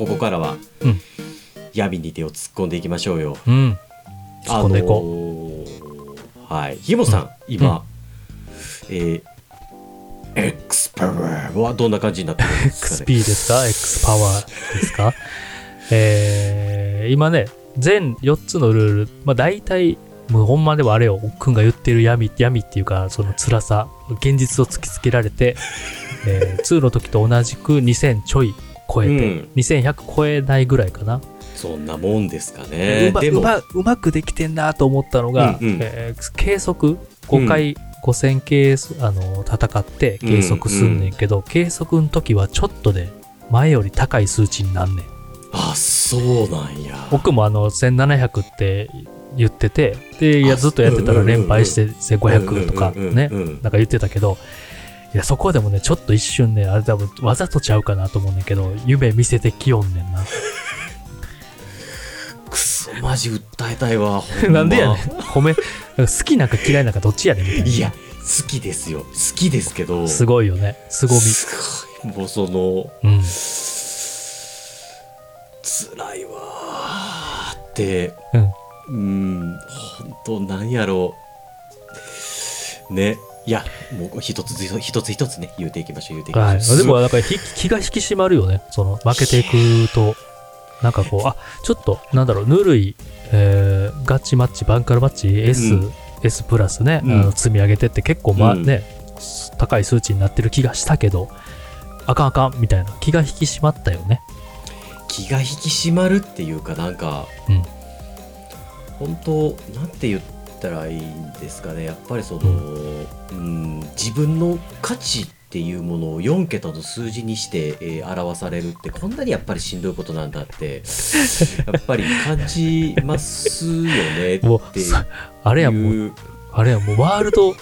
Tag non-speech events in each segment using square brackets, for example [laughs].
ここからは、うん闇に手を突っ込んでいきましょうよ。うん。突っ込んでいこあのーはい。ひもさん、今、えー、X パワーはどんな感じになってるんですかね？XP ですか ?X パワーですか？[laughs] えー、今ね、全4つのルール、まあ大体、もうほんまではあれよ、おっくんが言ってる闇、闇っていうか、その辛さ、現実を突きつけられて、えー、[laughs] 2の時と同じく2000ちょい超えて、うん。2100超えないぐらいかな。そんなもんですかね。うまでも、うまうまくできてんなと思ったのが、うんうん。えー計測？5回、5000計あの戦って計測すんねんけど、計測の時はちょっとで前より高い数値になんねん。あ、そうなんや。僕もあの1700って言っててでいやあずっとやってたら連敗して1500とかうんうんうんねうん。なんか言ってたけどいやそこでもねちょっと一瞬ねあれ多分わざとちゃうかなと思うねんけど夢見せてきよんねんな [laughs] くそ、マジ訴えたいわ。ほんまなんでやねん褒め好きなんか嫌いなんかどっちやねんみたいないや、好きですよ。好きですけど。すごいよねすごみすごい。もうその、うん辛いわーって、うんうん、本当なんやろう。ね。いや、もう一つ一つ一つね、言うていきましょう、言うていきまはい、しょう。でもなんかひ気が引き締まるよね。その負けていくと。なんかこうあちょっとなんだろうぬるい、えーガチマッチバンカルマッチ S、うん。S プラスね、うん。あの積み上げてって結構まあうん。ね、高い数値になってる気がしたけどあかんあかんみたいな気が引き締まったよね。気が引き締まるっていうかなんか、うん。本当なんて言ったらいいんですかね。やっぱりその、うん、自分の価値っていうものを4桁の数字にして、えー表されるってこんなにやっぱりしんどいことなんだって [laughs] やっぱり感じますよねってあれやもうあれやもうワールド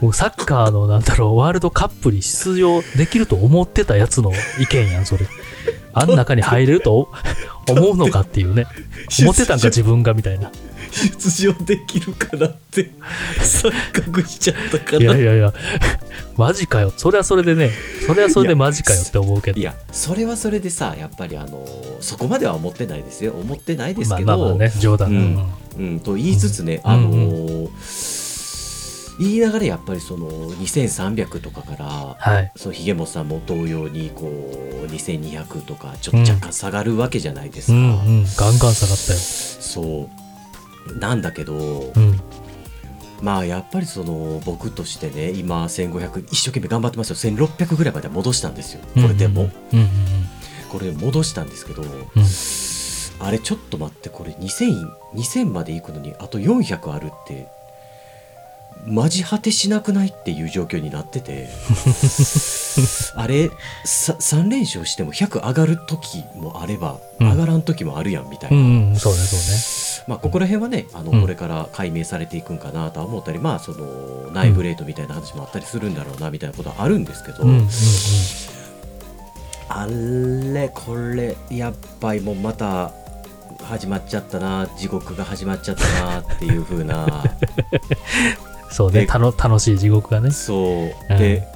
もうサッカーのなんだろうワールドカップに出場できると思ってたやつの意見やんそれ。あん中に入れると思うのかっていうね。[laughs] 思ってたんか自分がみたいな出場できるかなって錯覚しちゃったかいやらいやいや。マジかよ。それはそれでね。それはそれでマジかよって思うけど。いやそれはそれでさやっぱりあのそこまでは思ってないですよ。思ってないですまあけど、まあまあね冗談、うん。うん、と言いつつね、うん。あのうんー言いながらやっぱりその2300とかからはい。そうひげもさんも同様にこう2200とかちょっと若干下がるわけじゃないですか、うんうん。ガンガン下がったよ。そうなんだけど、うん。まあやっぱりその僕としてね今1500一生懸命頑張ってますよ。1600ぐらいまで戻したんですよ。これでも、うんうんこれ戻したんですけど、あれちょっと待ってこれ2000 2000まで行くのにあと400あるってマジ果てしなくないっていう状況になってて [laughs] あれさ3連勝しても100上がる時もあればうん。上がらん時もあるやんみたいな、うんうん。うんそうね。そまあここら辺はねあのうんこれから解明されていくんかなとは思ったり、まあその内部レートみたいな話もあったりするんだろうなみたいなことはあるんですけど、あれこれやっぱりもうまた始まっちゃったな地獄が始まっちゃったなっていう風な。[laughs] そうねでたの楽しい地獄がね。そう。で、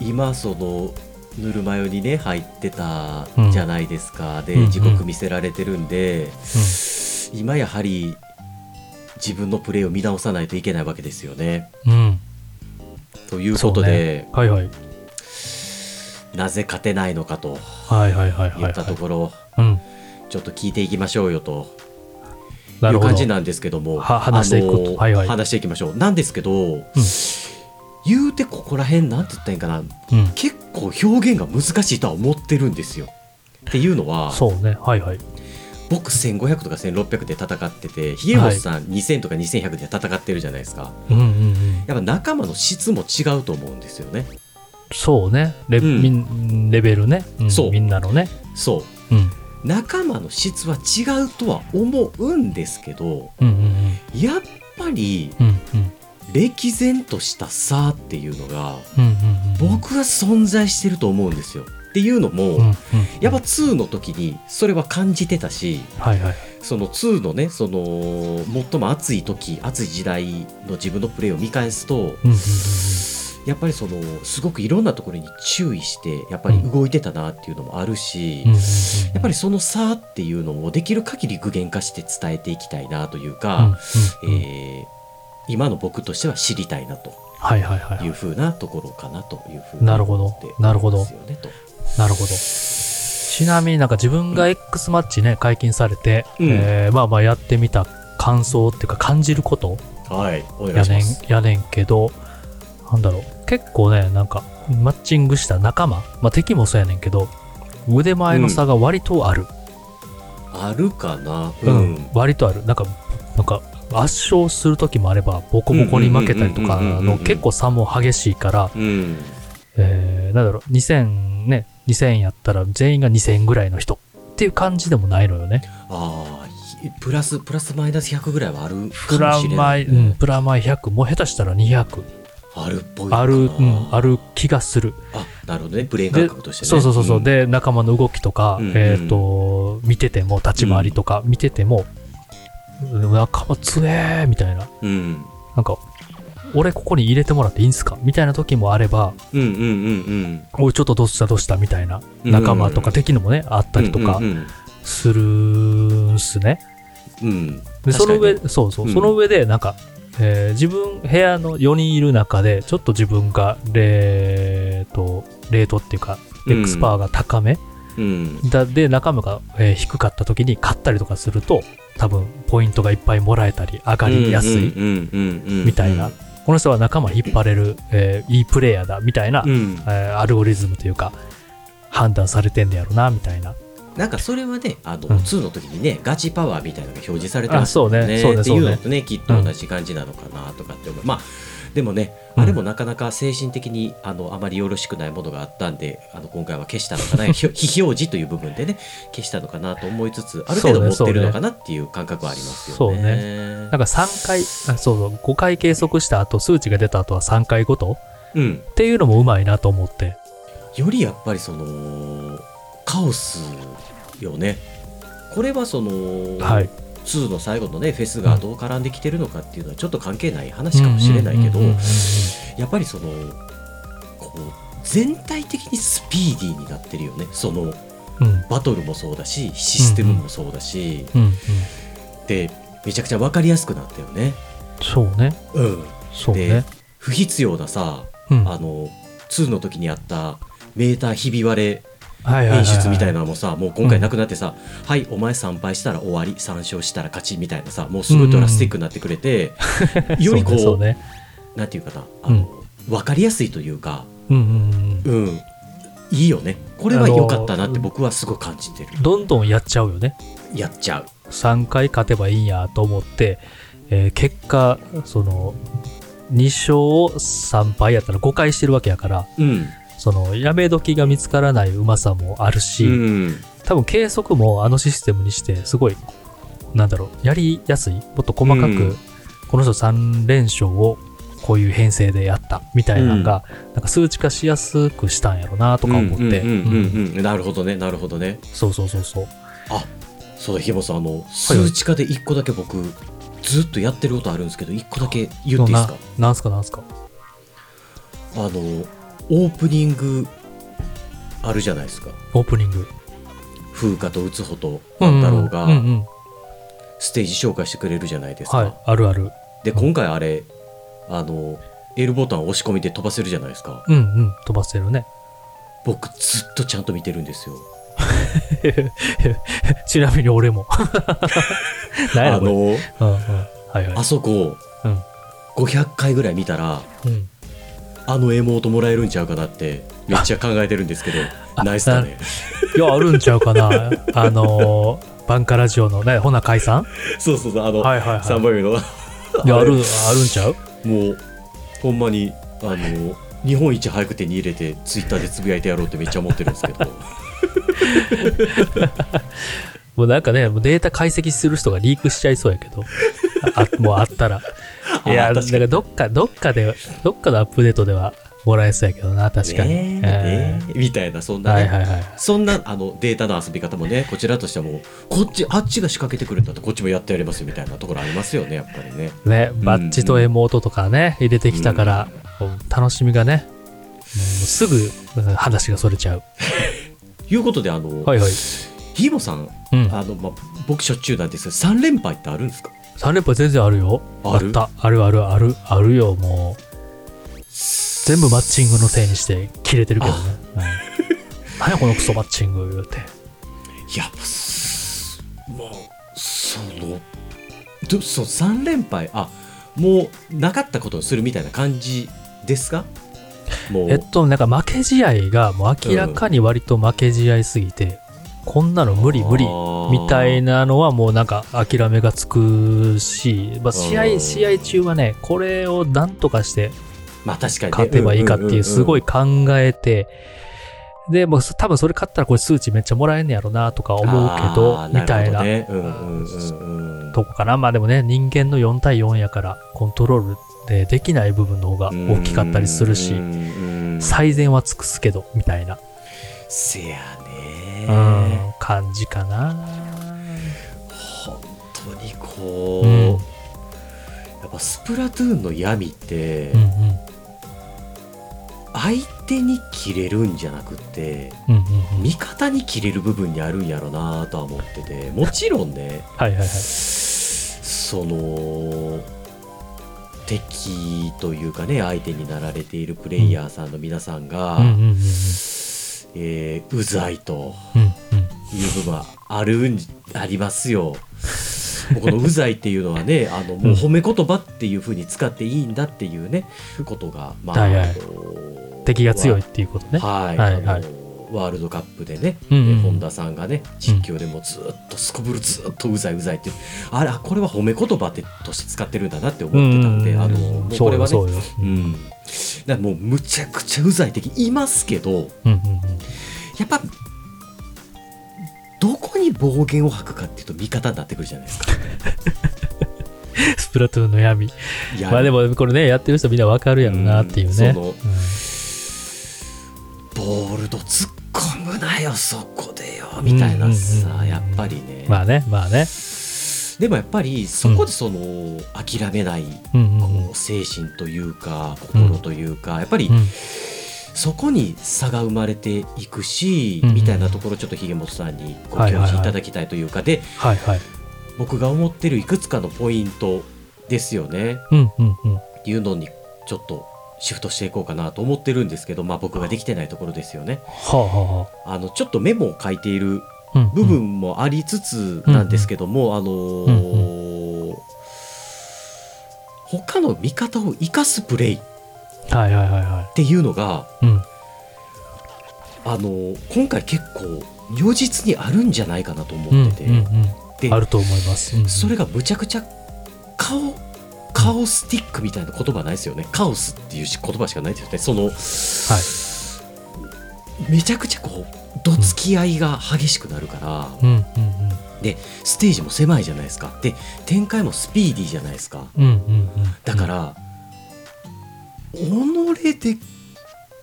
今そのぬるま湯にね入ってたじゃないですか、うんうんで地獄見せられてるんで、今やはり自分のプレーを見直さないといけないわけですよね。うん。うんということで、はいはい。なぜ勝てないのかとはいはいはいはい言ったところ、うん。ちょっと聞いていきましょうよと。ないう感じなんですけどもは話していはいはい。話していきましょう。なんですけど、言うてここら辺なんて言ったらいいんかな。うん。結構表現が難しいとは思ってるんですよ。っていうのはそうね。はいはい僕1500とか1600で戦っててひげもさん2000とか2100で戦ってるじゃないですか。うんうんうん。やっぱ仲間の質も違うと思うんですよね。そうね。レ,、うん。レベルね、ん。そう。みんなのね。そう。うん。仲間の質は違うとは思うんですけどうんうんやっぱりうんうん。歴然とした差っていうのがうんうんうん。僕は存在してると思うんですよ。っていうのも、うんうん。やっぱ2の時にそれは感じてたしはいはい。その2のねその最も熱い時熱い時代の自分のプレーを見返すとうんうんうんやっぱりそのすごくいろんなところに注意してやっぱり動いてたなっていうのもあるし、うんうんうん。やっぱりその差っていうのもできる限り具現化して伝えていきたいなといううんか、うんうん。えー今の僕としては知りたいなとはいはいはい。はいいうふうなところかなというふうになるほど思ってなるほどおりますよねとなるほど。ちなみになんか自分が X マッチね、解禁されて、うん。えーまあまあやってみた感想っていうか感じること？はいお願やねんいします。やねんけど、なんだろう、結構ね、なんかマッチングした仲間、まあ敵もそうやねんけど、腕前の差が割とある。あるかな？ううん。ん、割とある。なんか、なんか圧勝する時もあれば、ボコボコに負けたりとかうんうんうんうんうんうんの結構差も激しいから、うん。えー、なんだろう、2000ね、2000やったら全員が2000ぐらいの人。っていう感じでもないのよね。ああひプラスプラスマイナス100ぐらいはあるプラかもしれなマイ、い、うん、プラマイ100、もう下手したら200あるっぽいある、うん、ある気がする。あなるほどね。ブレイン感覚としてね。そうそうそうそう、ん。で、仲間の動きとか、うんうんえっ、と、見てても、立ち回りとか見てても、仲間強えーみたいな。うん。なんか、俺ここに入れてもらっていいんすか？みたいな時もあれば、うんうんうんおい、ちょっとどうした？どうした？みたいなうん。仲間とか敵のもね、あったりとかうんうんするんすね。うん。うんで、その上、確そうそう、うん。その上で、なんか、えー自分、部屋の4人いる中で、ちょっと自分が、レート、レートっていうか、うん。X パワーが高め、うん。だで、仲間が、えー低かった時に勝ったりとかすると、多分、ポイントがいっぱいもらえたり、上がりやすい、みみたいな。この人は仲間引っ張れる、えーいいプレイヤーだ、みたいな、うん。えーアルゴリズムというか、判断されてんねやろな、みたいな。なんかそれはねあの、うん。2の時にねガチパワーみたいなのが表示されてますあそうね。そうねっていうのとねきっと同じ感じなのかなとかって思う、まあでもねうんあれもなかなか精神的にあのあまりよろしくないものがあったんであの今回は消したのかな [laughs] 非表示という部分でね消したのかなと思いつつある程度持ってるのかなっていう感覚はありますよね。そうなんか3回、あそうそう、5回計測した後、数値が出た後は3回ごとうん、っていうのもうまいなと思って。よりやっぱりそのカオスよね。これはその、はい。2の最後のねフェスがどう絡んできてるのかっていうのはちょっと関係ない話かもしれないけどやっぱりそのこう全体的にスピーディーになってるよねそのうんバトルもそうだしシステムもそうだし、うんうん。でめちゃくちゃ分かりやすくなったよね。そうね。うん、でそうね。不必要なさうん。あの2の時にあったメーターひび割れ演出みたいなのもさもう今回なくなってさ、はいお前参拝したら終わり3勝したら勝ちみたいなさもうすごいドラスティックになってくれて、[laughs] よりこうそうね。なんていうかなあの、分かりやすいというかそうんうんうん。うん。いいよね。これは良かったなって僕はすごい感じてる、どんどんやっちゃうよね。やっちゃう。3回勝てばいいんやと思って、えー結果、その、2勝3敗やったら5回してるわけやから、うん、その、やめ時が見つからないうまさもあるし、うん、多分計測もあのシステムにしてすごいなんだろうやりやすいもっと細かく、うん。この人3連勝をこういう編成でやったみたいなのが、なんか数値化しやすくしたんやろなとか思って、うんうんうんうんうん。なるほどねなるほどね。そうそうそうそう。あそうだひもさんあの数値化で1個だけ僕ずっとやってることあるんですけど1個だけ言っていいですか？ななんすかなんすか？あのオープニングあるじゃないですか。オープニング。風花と打つほと万太郎がステージ紹介してくれるじゃないですか、はいあるある。で今回あれあの L ボタン押し込みで飛ばせるじゃないですか。うんうん。飛ばせるね。僕ずっとちゃんと見てるんですよ。[laughs] ちなみに俺も。[laughs] あのうんうん。はいはい。あそこ、うん。500回ぐらい見たらうんあのエモートもらえるんちゃうかなってめっちゃ考えてるんですけどナイスだね。いやあるんちゃうかな。[laughs] あのーバンカラジオのねほな解散そうそうそうあの、はいはいはい。3番目の。いやあるあるんちゃう？もうほんまにあの日本一早く手に入れてツイッターでつぶやいてやろうってめっちゃ思ってるんですけど。[laughs] もうなんかね、データ解析する人がリークしちゃいそうやけど、あ [laughs] もうあったら。[laughs] いや、かどっか、どっかで、どっかのアップデートではもらえそうやけどな、確かに。ねえねえみたいなそんえなね、ーはいはいはい。そんなあのデータの遊び方もねこちらとしてはもうこっちあっちが仕掛けてくれたらこっちもやってやりますよみたいなところありますよねやっぱりねね、バッジとエモートとかね、入れてきたから、こう楽しみがね、もうすぐうん話がそれちゃう。[laughs] いうことであの、はいはい。ヒーボさんうん。あの、まあ、僕しょっちゅうなんですけど3連敗ってあるんですか？3連敗全然あるよ。ある？った。あるあるある。あるよ、もう。全部マッチングのせいにして切れてるけどね。うん、何やこのクソマッチング言うて。いやすもうそのどその3連敗あもうなかったことにするみたいな感じですか？もう、えっと、なんか負け試合がもう明らかに割と負け試合すぎて、こんなの無理無理みたいななのはもうなんか諦めがつくし、まあ、試合、うん。試合中はね、これをなんとかしてまあ確かに、ね、勝てばいいかっていうすごいい考えて、で、もう多分それ勝ったらこれ数値めっちゃもらえんねやろなとか思うけど、みたいなね、うんうんうんうんとこかな。まあでもね、人間の4対4やからコントロールでできない部分の方が大きかったりするし最善は尽くすけど、みたいな、せやねうん、感じかな。本当にこう、うんやっぱスプラトゥーンの闇って、うんうん。相手に切れるんじゃなくってうんうんうん。味方に切れる部分にあるんやろなとは思っててもちろんねはいはいはい。その敵というかね相手になられているプレイヤーさんの皆さんが、うんうんうんうん。えーうざいと。うんうん。いう部分はあるんありますよ。[laughs] このうざいっていうのはねあのもう褒め言葉っていうふうに使っていいんだっていうねことが、まあはいはい。あの敵が強いっていうことね。はい、はいはい。あのワールドカップでね、うんうん。うん本田さんがね実況でもずっとすこぶるずっとうざいうざいってあれあこれは褒め言葉ってとして使ってるんだなって思ってたんで、あのもうこれはね。うん、だからもうむちゃくちゃうざい敵いますけどうんうんうん。やっぱどこに暴言を吐くかっていうと味方になってくるじゃないですか。[laughs] スプラトゥーンの闇。まあでもこれね、やってる人みんなわかるやろなっていうね。うんボールド突っ込むなよそこでよみたいなうんうんうんさうんやっぱりね、まあね、まあね。でもやっぱりそこでその諦めないこう精神というか心というかやっぱりうんそこに差が生まれていくしみたいなところちょっとひげもとさんにご教示いただきたいというかではいはい。僕が思ってるいくつかのポイントですよねうんうんうん。っていうのにちょっとシフトしていこうかなと思ってるんですけどまあ僕ができてないところですよね。はあはあのちょっとメモを書いている。部分もありつつなんですけども、あのー他の見方を生かすプレイっうん。はいはいはいはていうのが、い。うん。あのー今回結構如実にあるんじゃないかなとうん思ってて、うんでうん。あると思います。うんそれがむちゃくちゃカオカオスティックみたいな言葉ないですよねカオスっていうし言葉しかないですよねその、めちゃくちゃこうどつき合いが激しくなるから、うんうんステージも狭いじゃないですかで展開もスピーディーじゃないですかうん。うんうんうん。だか、ら、己で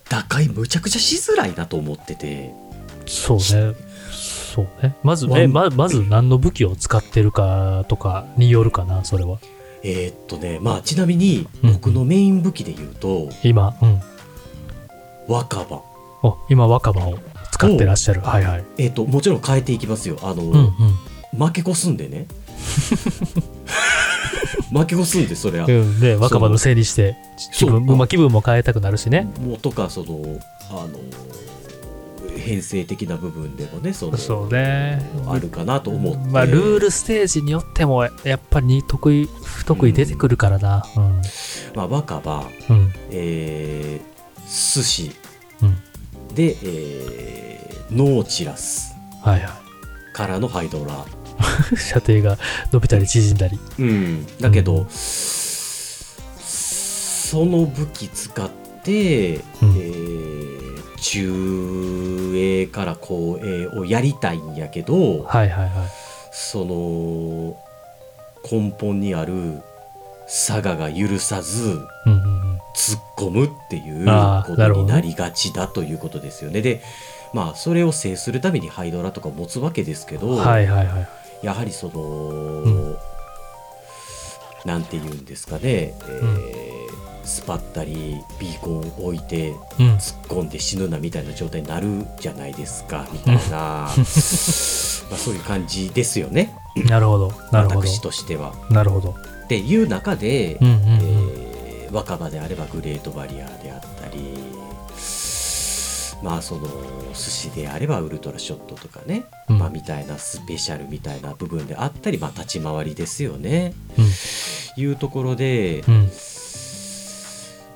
打開むちゃくちゃしづらいなと思っててそうね。そうね。まず、え、ままず何の武器を使ってるかとかによるかな、それは。えーっとねまあちなみにうん僕のメイン武器で言うと、今、うん。若葉お、今若葉を使ってらっしゃる。はいはい。えーっともちろん変えていきますよあの、うんうん。負け越すんでね [laughs] 負け越すんでそれは、うん、で、若葉のせいにして、気分、まあ、気分も変えたくなるしね。もうとかそのあの編成的な部分でもねそのそうね。あるかなと思って、まあ、ルールステージによっても、やっぱり得意、不得意出てくるからな。うん。まあ、若葉、うん。えー、寿司うん。で、えー、ノーチラスはいはからのハイドラ、い。[laughs] 射程が伸びたり縮んだり。うん、だけど、うんその武器使って、うんえー中衛から後衛をやりたいんやけど、はいはいはい。その根本にある佐賀が許さずうんうんうん。突っ込むっていうことになりがちだということですよね。でまあそれを制するためにハイドラとか持つわけですけど、はいはいはい。やはりその、んなんて言うんですかね、えースパったりビーコンを置いてうん突っ込んで死ぬなみたいな状態になるじゃないですかみたいな [laughs] まあそういう感じですよねなるほどなるほど私としては。なるほどっていう中で、うんうんうん。えー若葉であればグレートバリアであったりまあその寿司であればウルトラショットとかね、うん。まあ、みたいなスペシャルみたいな部分であったり、まあ、立ち回りですよね。いうところで、うん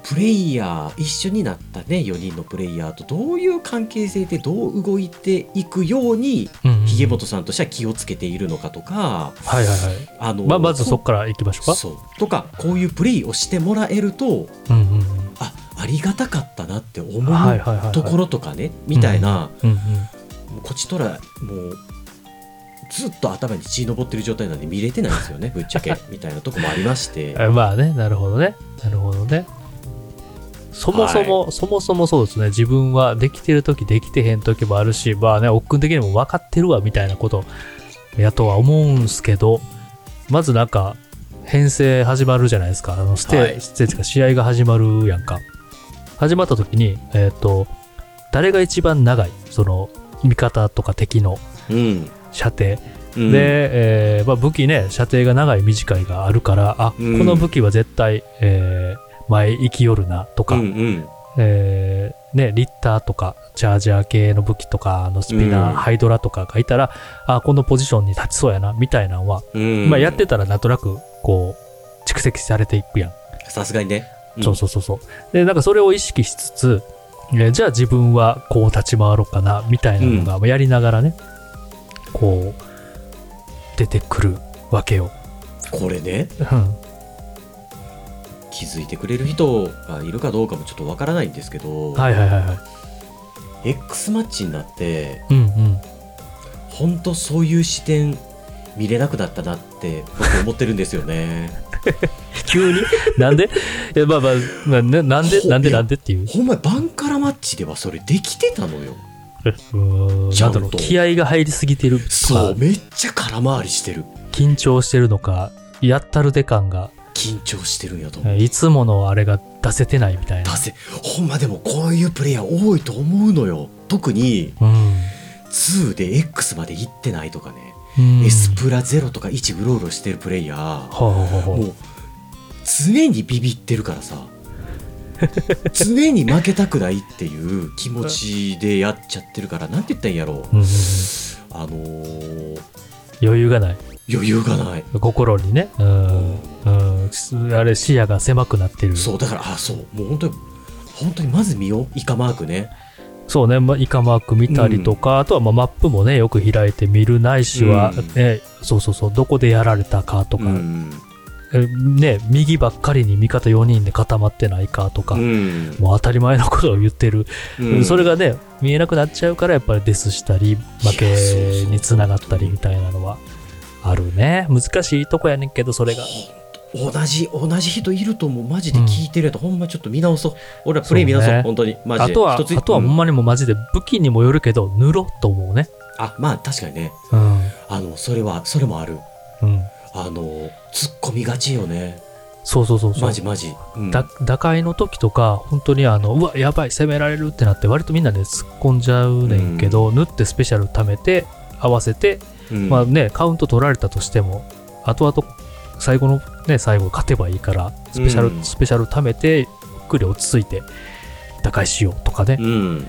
プレイヤー一緒になったね4人のプレイヤーとどういう関係性でどう動いていくようにうんうんひげもとさんとしては気をつけているのかとかはいはいはい。あのまずそこから行きましょうか。そう。とかこういうプレイをしてもらえるとうんうんうん。あありがたかったなって思うところとかねみたいな、うんうんもうこちとらもうずっと頭に血昇ってる状態なんで見れてないんですよねぶっちゃけ [laughs] みたいなとこもありまして。えまあねなるほどね。なるほどねそもそも、そもそもそうですね。自分はできてる時できてへん時もあるしまあね奥君的にも分かってるわみたいなことやとは思うんすけどまずなんか編成始まるじゃないですか。あのステ,、はい。ステージか試合が始まるやんか。始まった時にえっ、と誰が一番長いその味方とか敵のうん。射程。うん。で、えーまあ、武器ね射程が長い短いがあるからあ、うん。この武器は絶対、えー前行きよるなとか、うんうん。えーね、リッターとかチャージャー系の武器とかあのスピナー、うん。ハイドラとかがいたらあこのポジションに立ちそうやなみたいなのは、うん。まあ、やってたらなんとなくこう蓄積されていくやん、さすがにね、ん。そうそうそうそう。でなんかそれを意識しつつ、えーじゃあ自分はこう立ち回ろうかなみたいなのが、まあやりながらねこう出てくるわけよ。これね。うん気づいてくれる人がいるかどうかもちょっとわからないんですけど、はいはいはいはい。X マッチになってうんうん。本当そういう視点見れなくなったなって僕思ってるんですよね。[laughs] 急に？なんで？いやまあまあ、まあね、なんで？ほなんで？いやなんでっていう？ほんまバンカラマッチではそれできてたのよ。うーんちゃと。なんんだろう、気合が入りすぎてるとか、そうめっちゃ空回りしてる。緊張してるのか、やったるで感が、緊張してるんやと思ういつものあれが出せてないみたいな出。せほんまでもこういうプレイヤー多いと思うのよ特にうん。2で X まで行ってないとかね、うんエスプラ0とか1うろうろしてるプレイヤーほうほうほうほうもう常にビビってるからさ [laughs] 常に負けたくないっていう気持ちでやっちゃってるからなんて言ったらいいんやろううんあのー余裕がない。余裕がない心にね。うん。うん。あれ、視野が狭くなってる。そうだからあそう。もう本当に本当にまず見ようイカマークね。そうね、まあ、イカマーク見たりとか、あとはまあマップもね、よく開いて見るないしは、うん。ね、そうそうそう、どこでやられたかとか、うん、えね、右ばっかりに味方4人で固まってないかとか、うん。もう当たり前のことを言ってる、うん。それがね、見えなくなっちゃうから、やっぱりデスしたり、負けにつながったりみたいなのはあるね。難しいとこやねんけど、それが。同じ同じ人いると思うマジで聞いてるやと、ほんまちょっと見直そう。俺らプレイ見直そうそうね。本当に。マジで。あとは、あとはほん。うんまにもうマジで武器にもよるけど、塗ろうと思うね。あまあ確かにね。うん。あのそれはそれもある。うん。あの突っ込みがちよね。そうそうそうそう。マジマジ、うん。だ打開の時とか本当にあのうわやばい攻められるってなって割とみんなで突っ込んじゃうねんけど、縫ってスペシャル貯めて合わせて、うん。まあねカウント取られたとしても後々最後のね最後勝てばいいからスペシャル、うん。スペシャル貯めてゆっくり落ち着いて打開しようとかね、うん。うん。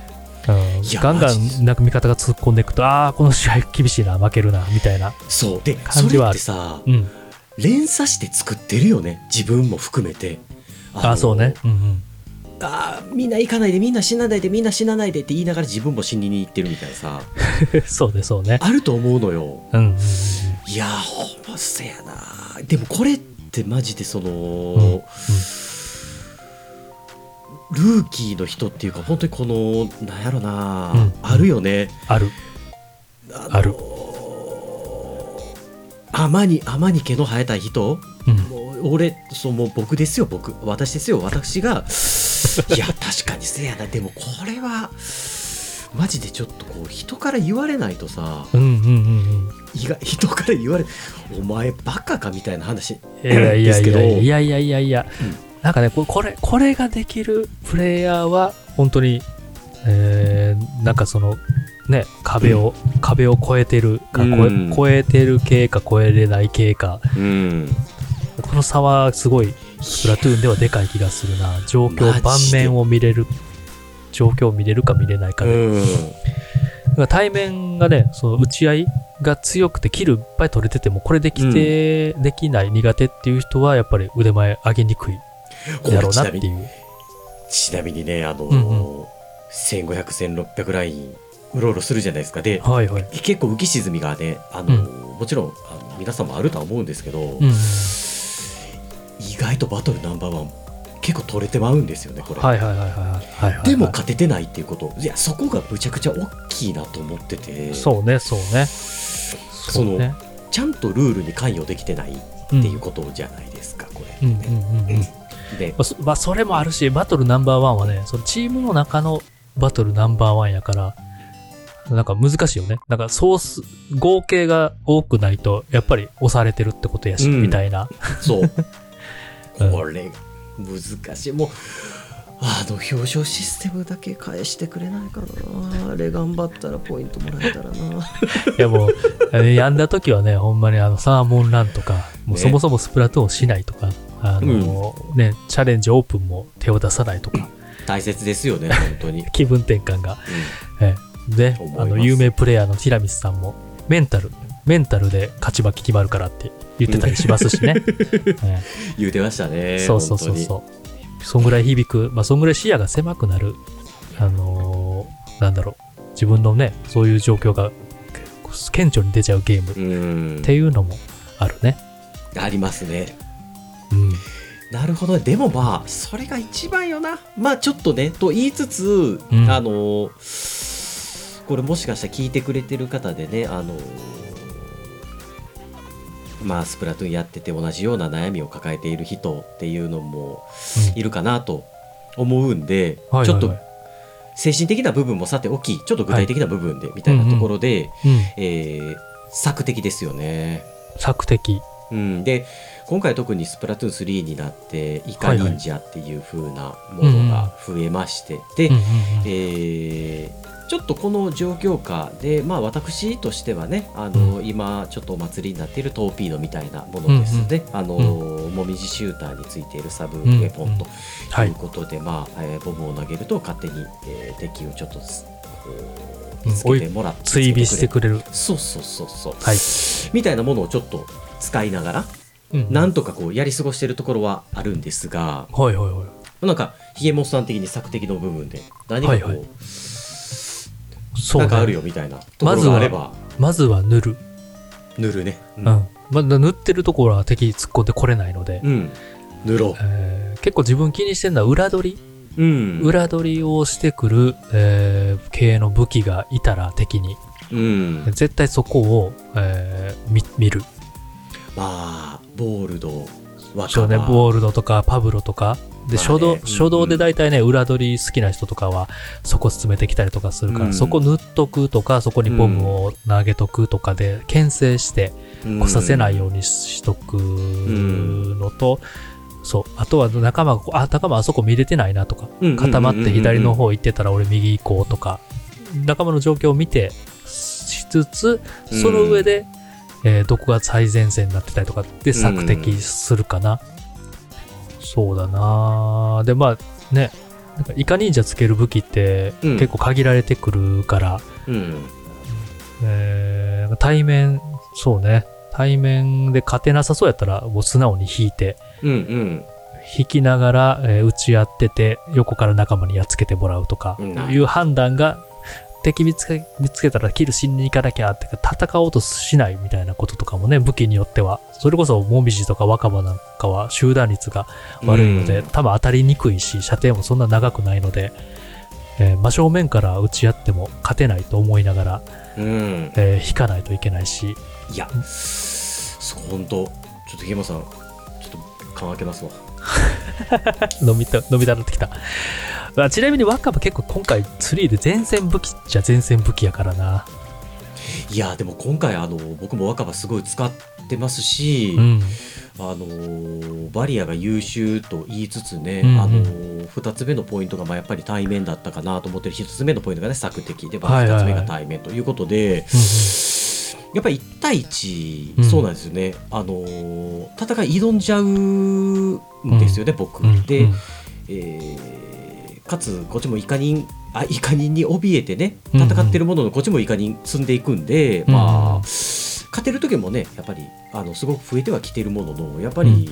ガンガンなんか味方が突っ込んでいくとああこの試合厳しいな負けるなみたいなそう。でそれ感じはある。ってさうん。連鎖して作ってるよね自分も含めて。のああそうね。うんうん。あーみんな行かないでみんな死なないでみんな死なないでって言いながら自分も死にに行ってるみたいなさ。[laughs] そうねそうね。あると思うのよ。うんいやーほんませやなでもこれってマジでその、んルーキーの人っていうか本当にこのなんやろな、うん。あるよね。ある。のある天に天に毛の生えた人？うん。もう俺そうもう僕ですよ僕。私ですよ私が。[laughs] いや確かにせやな。でもこれはマジでちょっとこう人から言われないとさ。うんうんうんうん人から言われお前バカかみたいな話。いやいやいですけど。やいやいやいや。いや、なんかね、ここれ、これができるプレイヤーは、本当に、えー、なんかその、ね、壁を、壁を越えてるか、うん。越えてる系か越えれない系か、うん。この差はすごい、スプラトゥーンではでかい気がするな。状況、盤面を見れる、状況を見れるか見れないかで。うん。だから対面がね、その打ち合いが強くて、キルいっぱい取れてても、これできて、できない、苦手っていう人は、やっぱり腕前上げにくいだろうなっていう。ちなみにねあの、うんう1500、1600ラインうろうろするじゃないですかではいはい。結構浮き沈みがねあの、もちろんあの皆さんもあるとは思うんですけど、うん。意外とバトルナンバーワン結構取れてまうんですよねこれ、はいはいはいはい。でも勝ててないっていうこといやそこがむちゃくちゃ大きいなと思っててそうね、そうね。そのね。ちゃんとルールに関与できてないっていうことじゃないですか、これ、うんうんうんうん。でまあそれもあるし、バトルナンバーワンはね、そのチームの中のバトルナンバーワンやから、なんか難しいよね。なんかソース、合計が多くないと、やっぱり押されてるってことやし、うんみたいな。そううん [laughs] これ難しい。もうあの表彰システムだけ返してくれないかな。あれ頑張ったらポイントもらえたらな。[laughs] いやもう、あの病んだ時はね、ほんまにあのサーモンランとか、もうね。そもそもスプラトゥーンをしないとか、あの、ね、チャレンジオープンも手を出さないとか、大切ですよね本当に、[laughs] 気分転換が。ええ。であの、有名プレイヤーのティラミスさんも、メンタル、メンタルで勝ち負け決まるからって言ってたりしますしね。[laughs] え言うてましたねえそうそうそうそう。そんぐらい響く、まあ、そんぐらい視野が狭くなる、あのーなんだろう、自分のね、そういう状況が顕著に出ちゃうゲーム。っていうのもあるね。ありますね。うん。なるほど。ねでもまあそれが一番よな。まあちょっとねと言いつつ、うん。あのこれもしかしたら聞いてくれてる方でねあのまあスプラトゥーンやってて同じような悩みを抱えている人っていうのもいるかなと思うんで、はいはいはい。ちょっと精神的な部分もさておきちょっと具体的な部分で、みたいなところで、うん。えー策的ですよね。索敵。うん、で今回特にスプラトゥーン3になってイカ忍者っていう風なものが増えまして、で、うんうんうん。えーちょっとこの状況下で、まあ、私としてはねあの、今ちょっとお祭りになっているトーピーノみたいなものですね、あのもみじシューターについているサブウェポンとはい。いうことで、まあえーボムを投げると勝手に、えー敵をちょっと見つけてもらって、追尾してくれる。そうそうそうそう、はい。みたいなものをちょっと使いながらうんなんとかこうやり過ごしてるところはあるんですが、はいはいはい。なんかひげもっさん的に作的の部分で何かこう、はいはいそうなんかあるね。よみたいなところがあればまずは塗る。塗るね。ううん。まだ塗ってるところは敵突っ込んでこれないので、うん塗ろえー結構自分気にしてるのは裏取り、う。うん。裏取りをしてくる、えー系の武器がいたら敵に、うん。絶対そこを、えー見見る。まあボールド若そうね、葉ボールドとかパブロとか。で、初動、うん初動で大体ね、裏取り好きな人とかは、そこ進めてきたりとかするから、うん。そこ塗っとくとか、そこにボムを投げとくとかで、牽制して、来させないようにしとくのと、そう、あとは仲間があ、仲間あそこ見れてないなとか、うん固まって左の方行ってたら俺右行こうとか、仲間の状況を見てしつつ、その上で、えーどこが最前線になってたりとかで索敵するかな。そうだな。で、まあね、なんかイカ忍者つける武器ってうん結構限られてくるから、うん。えー対面、そうね、対面で勝てなさそうやったらもう素直に引いて、うんうん。引きながら、えー打ち合ってて、横から仲間にやっつけてもらうとか、うんいう判断が、敵見つけ見つけたらキルしに行かなきゃってか、戦おうとしないみたいなこととかもね、武器によっては。それこそ、モミジとか若葉なんかは集団率が悪いので、うん。多分当たりにくいし、射程もそんな長くないので、えー真正面から打ち合っても勝てないと思いながら、うん。えー引かないといけないし、いやそう本当。ちょっとひげもさんちょっと缶開けますわ。[laughs] 飲みた、飲みだらってきた。あちなみに若葉結構今回3で前線武器じゃ前線武器やからな。いやでも今回あの僕も若葉すごい使ってますし、うん。あのバリアが優秀と言いつつね、うんうん。あの2つ目のポイントがまあやっぱり対面だったかなと思ってる。1つ目のポイントがね索敵で、まあ、2はいはいはい。つ目が対面ということで、やっぱり1対1、うん。そうなんですよね。あの戦い挑んじゃうんですよね、僕。で、うん。えーかつこっちもイカ人あイカ人に怯えてねうんうん。戦ってるもののこっちもイカ人積んでいくんで、うんうん。まあ勝てる時もねやっぱりあのすごく増えてはきてるもののやっぱり、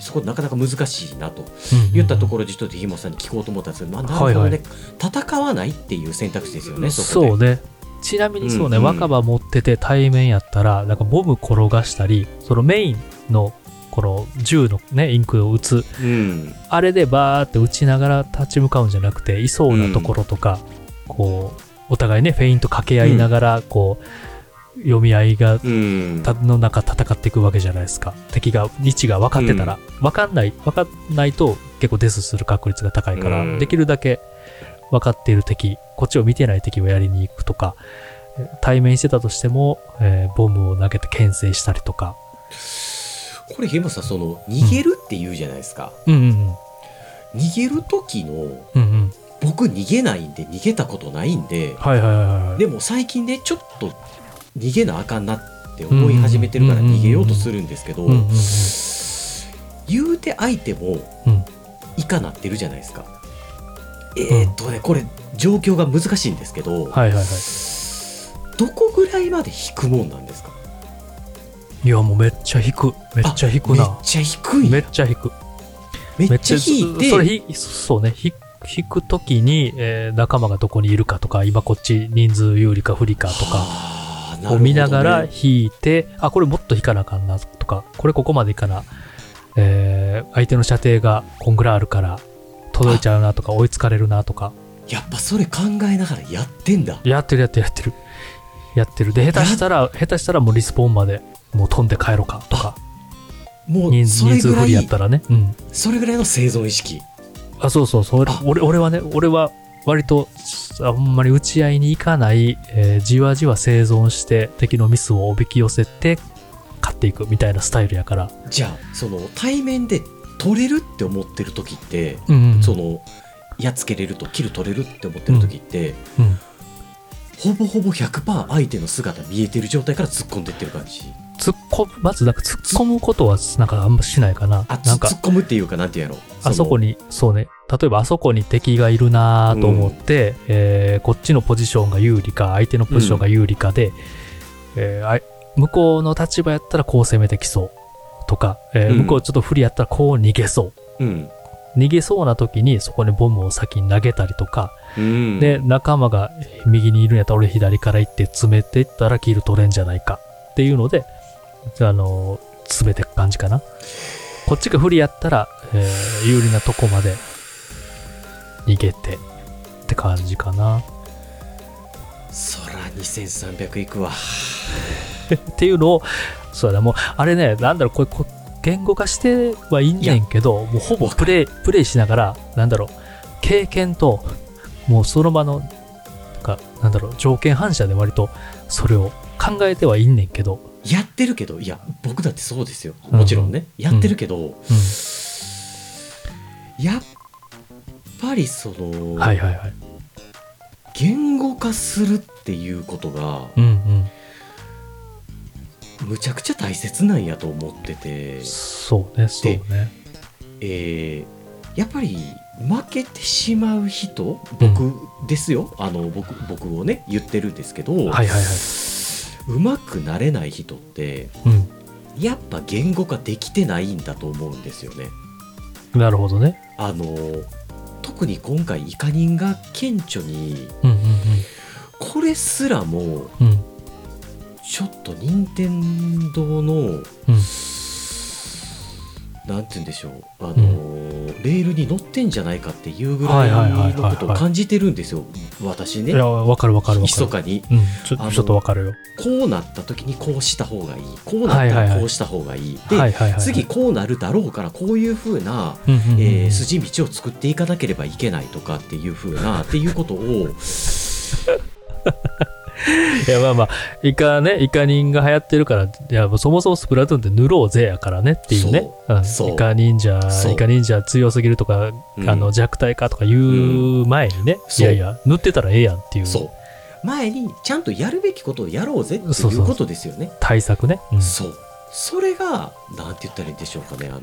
そこなかなか難しいなと言ったところでちょっとひもさんに聞こうと思ったんですけど、まあ、なるほどね、はいはい戦わないっていう選択肢ですよねそうね。ちなみにそうね、うんうん。若葉持ってて対面やったらなんかボム転がしたりそのメインのこの銃のねインクを打つ。で。うん。あれでバーって打ちながら立ち向かうんじゃなくていそうなところとか、こうお互いねフェイント掛け合いながらこう、読み合いがの中戦っていくわけじゃないですか。敵が位置が分かってたら、分かんない分かんないと結構デスする確率が高いから、うん。できるだけ分かっている敵こっちを見てない敵をやりに行くとかえ対面してたとしても、えーボムを投げて牽制したりとかこれひもさんその逃げるって言うじゃないですか、うんうんうん。逃げる時のうんうん。僕逃げないんで逃げたことないんではいはいはいはい。でも最近ねちょっと逃げなあかんなって思い始めてるから逃げようとするんですけど、うんうんうん。言うて相手もうん。イカなってるじゃないですか。えーっとねこれ状況が難しいんですけど、はいはいはい。どこぐらいまで引くもんなんですか？いやもうめっちゃ引く。めっちゃ引くめっなちゃ低いめっちゃ引く。めっちゃ引いて。それひそうね。ひ引くときに、えー仲間がどこにいるかとか今こっち人数有利か不利かとかを見ながら引いて、あこれもっと引かなあかんなとかこれここまでいかな、えー相手の射程がこんぐらいあるから届いちゃうなとか追いつかれるなとか。やっぱそれ考えながらやってんだ。やってるやってるやってる。やってる。で下手したら下手したらもうリスポーンまでもう飛んで帰ろうかとか。もう人それぐら人数不利やっいたらね。うん。それぐらいの生存意識。あそうそうそう。俺俺はね俺は割とあんまり打ち合いに行かない、えーじわじわ生存して敵のミスをおびき寄せて勝っていくみたいなスタイルやから、じゃあその対面で取れるって思ってる時って、うんうんそのやっつけれるとキル取れるって思ってる時って、うん、ほぼほぼ100%相手の姿見えてる状態から突っ込んでってる感じ突っ込むまずなんか突っ込むことはなんかあんましないかな。あつなんか突っ込むっていうかなんていうやろあそこににそうね。例えばあそこに敵がいるなと思って、えーこっちのポジションが有利か相手のポジションが有利かで、えーあい向こうの立場やったらこう攻めてきそうとか、えーうん。向こうちょっと不利やったらこう逃げそう。うん、逃げそうな時にそこにボムを先に投げたりとか、うん、で仲間が右にいるんやったら俺左から行って詰めていったらキル取れんじゃないかっていうのであのー詰めていく感じかな？こっちが不利やったら、えー有利なとこまで逃げてって感じかな。そら2300いくわ。[laughs] っていうのをそうだもうあれねなんだろうこれこ言語化してはいいんねんけどもうほぼプレイプレイしながらなんだろう経験ともうその場のなんかなんだろう条件反射で割とそれを考えてはいんねんけど、やってるけどいや僕だってそうですよ。もちろんね、やってるけど、うん、やっぱりその、はいはいはい。言語化するっていうことがうんむちゃくちゃ大切なんやと思ってて。うん、そうねそうね。えーやっぱり負けてしまう人僕ですよ、あの僕僕をね言ってるんですけど、はいはいはいうまくなれない人ってうん。やっぱ言語化できてないんだと思うんですよね。なるほどね。あの特に今回イカ人が顕著にうんうんこれすらもうん。うんちょっと任天堂の、うん。なんて言うんでしょう。あの、レールに乗ってんじゃないかっていうぐらはいのことを感じてるんですよ。私ね。いやわかるわかるわかる。密かに。うん。ちちょっとわかるよ。こうなった時にこうした方がいい。こうなったらこうした方がいい、で、はいはいはいはい。次こうなるだろうからこういうふうな、えー筋道を作っていかなければいけないとかっていうふうなっていうことを [laughs] いや、まあまあ、イカね、イカ人が流行ってるから、いや、そもそもスプラトゥーンって塗ろうぜやからねっていうね。うん。そう。イカ忍者そう、イカ忍者強すぎるとか、うん。あの弱体化とか言う前にね、いそうやいや、塗ってたらええやんっていう。そう。前にちゃんとやるべきことをやろうぜってそうそうういことですよね。対策ね。うん。そう。それがなんて言ったらいいんでしょうかねあの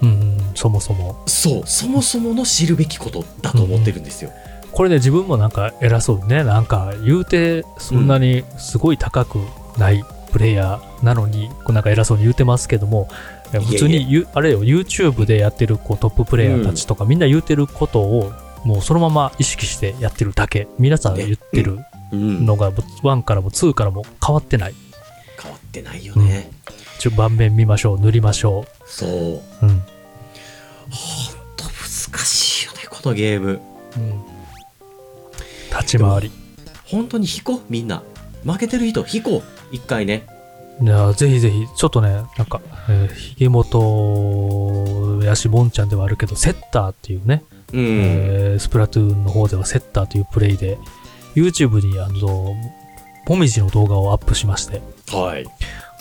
うんうん、そもそも。そう。そもそもの知るべきことだと思ってるんですよ、これね、自分もなんか偉そうにね、なんか言うて、そんなにすごい高くないプレイヤーなのに、こうなんか偉そうに言うてますけども、普通にゆあれよ、YouTube でやってるこうトッププレイヤーたちとか、みんな言うてることを、もうそのまま意識してやってるだけ。皆さん言ってるうん。のが、1からも2からも変わってない。変わってないよね、ちょ盤面見ましょう、塗りましょそうう。うん。ほんと難しいよねこのゲーム。うん立ち回り。本当に引こうみんな。負けてる人引こう。一回ね。いやぜひぜひ、ちょっとね、なんか、えー、ひげもとやしもんちゃんではあるけど、セッターっていうね、うん、えースプラトゥーンの方ではセッターというプレイで、YouTube にあの、もみじの動画をアップしまして、はい。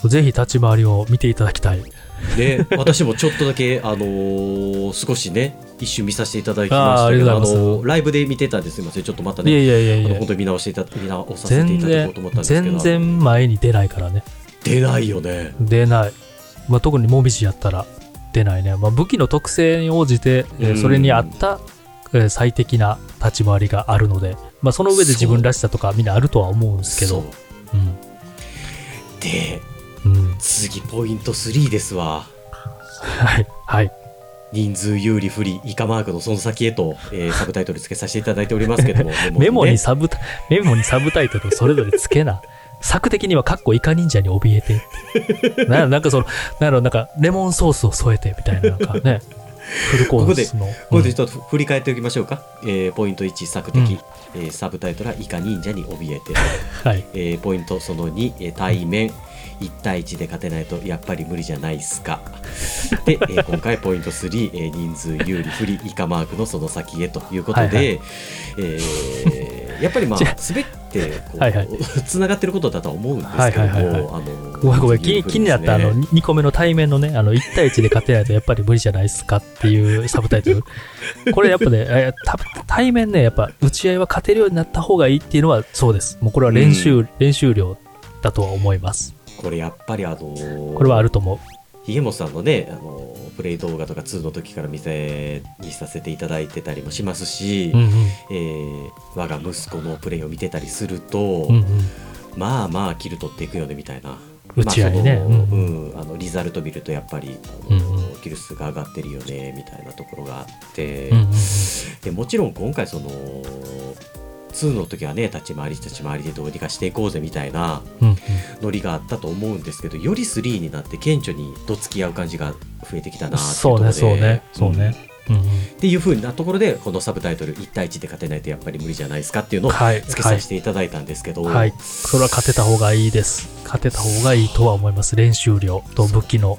ぜひ立ち回りを見ていただきたい。で私もちょっとだけあのー少しね一瞬見させていただきましたけどあのーライブで見てたんですすみませんちょっとまたいねやいやいやいや本、当に見直していた見直させていただこうと思ったん、ですけど全然前に出ないからね。出ないよね出ない。まあ、特にもみじやったら出ないね。まあ、武器の特性に応じて、えーうんそれに合った、えー最適な立ち回りがあるので、まあ、その上で自分らしさとかみんなあるとは思うんですけど、うん。でうん。次ポイント3ですわ [laughs] はい。はい。人数有利不利イカマークのその先へと、えー [laughs] サブタイトル付けさせていただいておりますけども。[laughs] メモにねサブタ、メモにサブタイトルをそれぞれつけな。作的には、かっこイカ忍者に怯えて。[laughs] ななんかその、なんなんか、レモンソースを添えてみたいな、なんかね、フルコースの。これでうん。ちょっと振り返っておきましょうか、えーポイント1作的、えーサブタイトルはイカ忍者に怯えて。はい。えーポイントその2、えー対面1対1で勝てないとやっぱり無理じゃないっすかで、えー今回ポイント3、えー人数有利不利以下マークのその先へということで、はいはいえーやっぱりまあ滑ってこう、はいはいつながってることだとは思うんですけども、はいはいはいはいあのごめんごめん、気人数有利不利気になったあのですね2個目の対面のね、あの1対1で勝てないとやっぱり無理じゃないですかっていうサブタイトル。[laughs] これやっぱね、えた対面ね、やっぱ打ち合いは勝てるようになった方がいいっていうのはそうです。もうこれは練習、練習量だとは思います。これやっぱりあのーこれはあると思う。ひげもさんのね、あのプレイ動画とか2の時から見せにさせていただいてたりもしますし、うんうん。えー我が息子のプレイを見てたりすると、うんうん。まあまあキル取っていくよねみたいな。打ち合いねまあそのううんんあのリザルト見るとやっぱりあの、うんキル数が上がってるよねみたいなところがあって、うんうんうんでもちろん今回その2の時はね立ち回り立ち回りでどうにかしていこうぜみたいなノリがあったと思うんですけどより3になって顕著にどつき合う感じが増えてきたなっていうとそうね、ころでそうね、そうね。うんうんっていう風なところでこのサブタイトル1対1で勝てないとやっぱり無理じゃないですかっていうのをはい、つけはいさせていただいたんですけど、はい。それは勝てた方がいいです。勝てた方がいいとは思います。練習量と武器の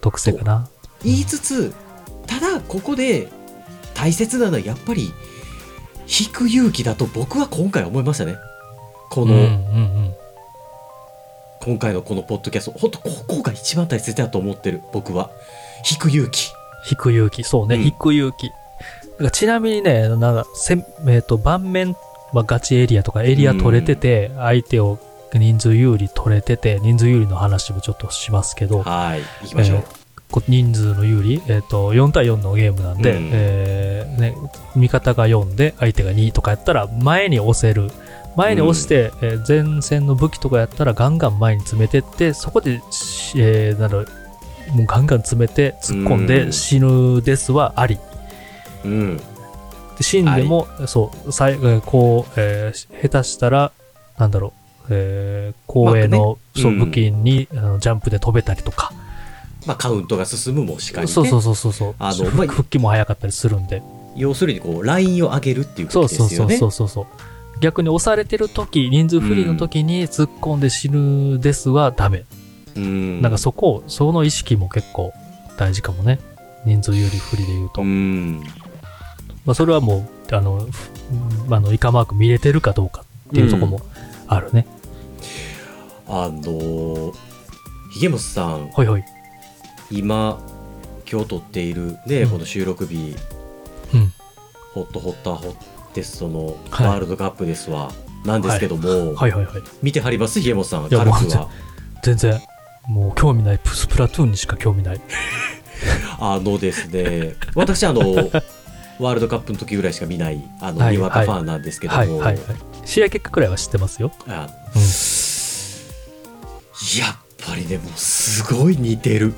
特性かな。言いつつただここで大切なのはやっぱり引く勇気だと僕は今回思いましたね。この、うんうんうん。今回のこのポッドキャスト。本当ここが一番大切だと思ってる僕は。引く勇気。引く勇気。そうね、うん。引く勇気。ちなみにね、なんか、せんえっ、と、盤面はガチエリアとかエリア取れてて、相手を人数有利取れてて、人数有利の話もちょっとしますけど、はい。行きましょう、えーこ人数の有利、えっ、と、4対4のゲームなんで、うん。えーね、味方が4で相手が2とかやったら前に押せる。前に押して、えー前線の武器とかやったらガンガン前に詰めてって、そこでし、えーなんだろうもうガンガン詰めて突っ込んうん。で死ぬですはあり。うん。で死んでも、そう、こう、えー下手したら、なんだろう、えー後衛の、そううん。武器に、あのジャンプで飛べたりとか、まあカウントが進むもしかりねそうそうそうそうそう、あの [laughs] まあ復帰も早かったりするんで、要するにこうラインを上げるっていうそうそうそうことですよねそうそうそう。逆に押されてる時人数不利の時に突っ込んで死ぬですはダメ。うんなんかそこを、その意識も結構大事かもね。人数有利不利で言うと。うんまあそれはもうあの、ふあのイカマーク見れてるかどうかっていうところもあるね。あのひげもさんほいほい。今今日撮っているね、うんこの収録日うん。ホットホッターホッテストのはいワールドカップですわ、なんですけども、はいはいはい。見てはります？ひげもさん軽くは全然、もう興味ない、スプラトゥーンにしか興味ない。[laughs] あのですね私あの [laughs] ワールドカップの時ぐらいしか見ないあの、はいにわかファンなんですけども。試合結果くらいは知ってますよ。あうん。やっぱりねもうすごい似てる。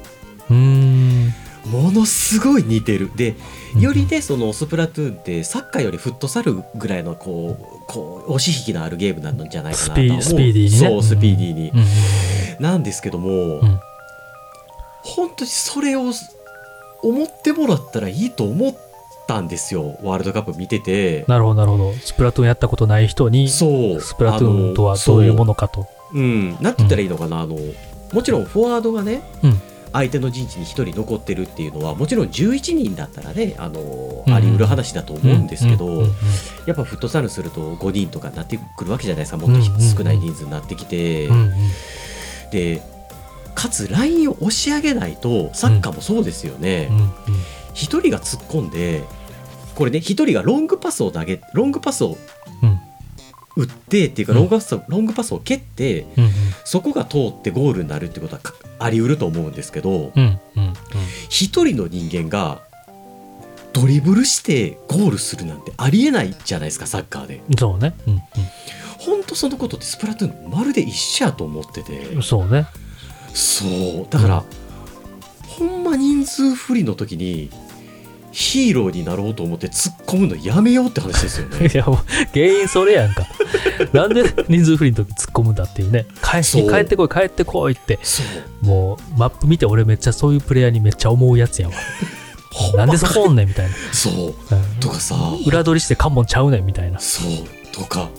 ものすごい似てる。でうんよりねそのスプラトゥーンってサッカーよりフットサルぐらいのこうこう押し引きのあるゲームなんじゃないかなと思う。スピーディーにね。そうスピーディーに、うんうんなんですけども、ん本当にそれを思ってもらったらいいと思ったんですよ。ワールドカップ見てて。なるほどなるほど。スプラトゥーンやったことない人に、そう。スプラトゥーンとはどういうものかと。うん、なんて言ったらいいのかな、あのもちろんフォワードがね、うん相手の陣地に1人残ってるっていうのはもちろん11人だったらねあの、うん。あり得る話だと思うんですけど、やっぱフットサルすると5人とかになってくるわけじゃないですか。もっと少ない人数になってきて、でかつラインを押し上げないとサッカーもそうですよね、うん。うん。1人が突っ込んでこれね1人がロングパスを投げロングパスをうん打ってっていうかうん。ロングパスを、ロングパスを蹴ってうんうん。そこが通ってゴールになるってことはかあり得ると思うんですけどうんうんうん。一人の人間がドリブルしてゴールするなんてありえないじゃないですかサッカーで。そうね。うん本当そのことってスプラトゥーンまるで一緒やと思ってて。うんそうね。そう。だから、ほんま人数不利の時にヒーローになろうと思って突っ込むのやめようって話ですよね [laughs] いやもう原因それやんか。[laughs] なんで人数不利の時突っ込むんだっていうね。帰帰ってこい帰ってこいって。もうマップ見て俺めっちゃそういうプレイヤーにめっちゃ思うやつやわ。[laughs] なんでそこおんねんみたいな。そううんとかさ裏取りして関門ちゃうねんみたいな。そうとか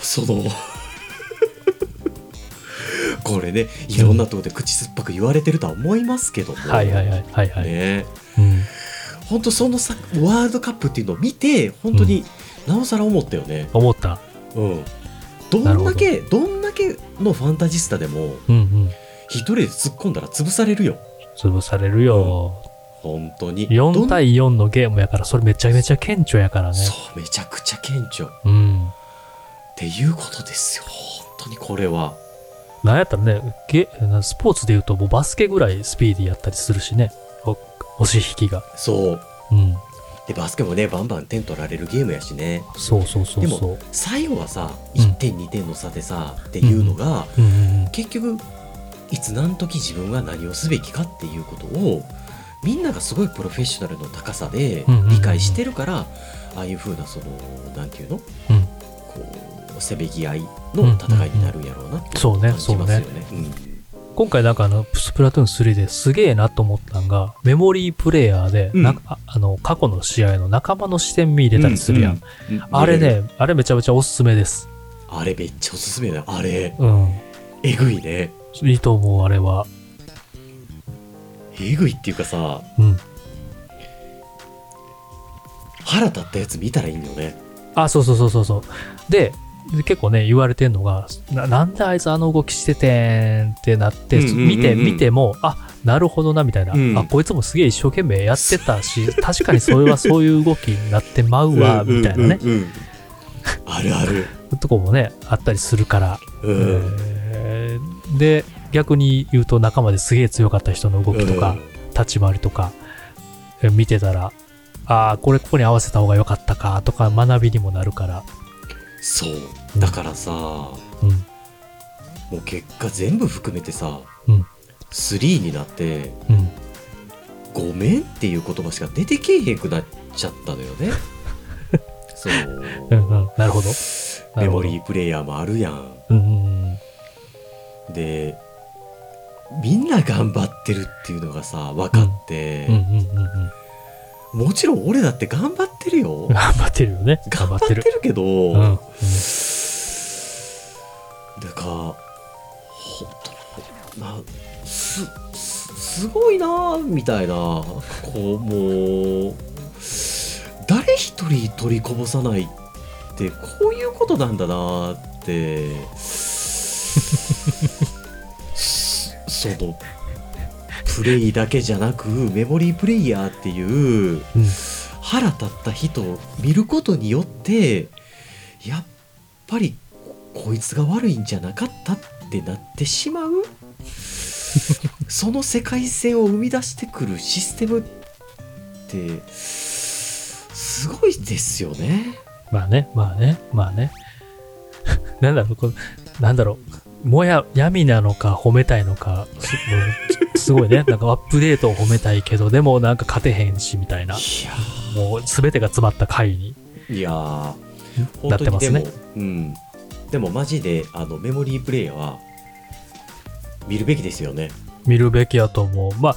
そのこれねいろんなところで口酸っぱく言われてるとは思いますけども、はいはいはいはいはい。ねうん本当そのさワールドカップっていうのを見て本当になおさら思ったよね、思った。うんどんだけどんだけのファンタジスタでもうんうん。一人で突っ込んだら潰されるよ潰されるよ。本当に4どん対4のゲームやから、それめちゃめちゃ顕著やからね。そうめちゃくちゃ顕著っうん。ていうことですよ本当にこれはなんやったらね、ゲスポーツで言うともうバスケぐらいスピーディーやったりするしね。お押し引きが。そううん。でバスケもねバンバン点取られるゲームやしねそうそうそうそでも最後はさうん1点2点の差でさっていうのがう。うんうんうん。結局いつ何時自分が何をすべきかっていうことをみんながすごいプロフェッショナルの高さでうんうんうんうん理解してるからああいう風なそのなんていうの？うんこうせべぎ合いの戦いになるんやろうなってそうね感じますよね。今回なんかあの、スプラトゥーン3ですげえなと思ったんが、メモリープレイヤーで、うんああの、過去の試合の仲間の視点見入れたりするやん。うんうんあれね、あれめちゃめちゃおすすめです。あれめっちゃおすすめだよあれうん。えぐいねいいと思う、あれは。えぐいっていうかさうん。腹立ったやつ見たらいいんだよねあ、そうそうそうそうそう。で、で結構ね、言われてんのがな、なんであいつあの動きしててんってなって、見て、見ても、あ、なるほどな、みたいな。うん。あ、こいつもすげえ一生懸命やってたし、[laughs] 確かにそれはそういう動きになってまうわ、みたいなね、あるある。とこもね、あったりするから。うん。えー。で、逆に言うと仲間ですげえ強かった人の動きとか、立ち回りとか、え見てたら、ああ、これここに合わせた方が良かったか、とか学びにもなるから。そうだからさ、もうん。う結果全部含めてさ、うん3になってうん。「ごめん」っていう言葉しか出てけえへんくなっちゃったのよね [laughs] そううんうん。なるほど。なメモリープレイヤーもあるやんうん。でみんな頑張ってるっていうのがさ分かってうん、うんうんうん。もちろん俺だって頑張ってるよ頑張ってるよね。頑張っててる。るけど、うん。うんだからほんとなすすすごいなみたいなこうもう誰一人取りこぼさないってこういうことなんだなって [laughs] そのプレイだけじゃなくメモリープレイヤーっていううん腹立った人を見ることによってやっぱりこいつが悪いんじゃなかったってなってしまう [laughs] その世界線を生み出してくるシステムってすごいですよね。まあね、まあね、まあね。[laughs] なんだろう、これなんだろう、もや闇なのか褒めたいのか、すすごいね、なんかアップデートを褒めたいけど、でもなんか勝てへんしみたいな、いもう全てが詰まった回に。やいやー。なってますね。うん、でもマジであのメモリープレイヤーは見るべきですよね。見るべきやと思う。まあ、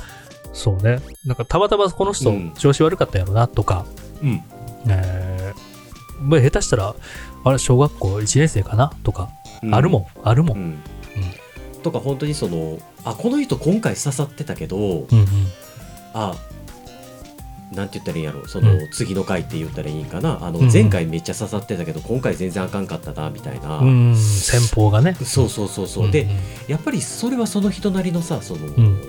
そうね。なんかたまたまこの人うん。調子悪かったやろなとか、うん、えー。まあ下手したら、あれ、小学校1年生かなとか、うんあるもん、あるも。うん。ん。とか本当にそのあこの人今回刺さってたけどうんうん。あなんて言ったらいいんやろ。その、うん。次の回って言ったらいいんかな。あの、うん。前回めっちゃ刺さってたけど今回全然あかんかったなみたいな、うん、うん。先方がね。そうそうそうそう、でやっぱりそれはその人なりのさその、ん。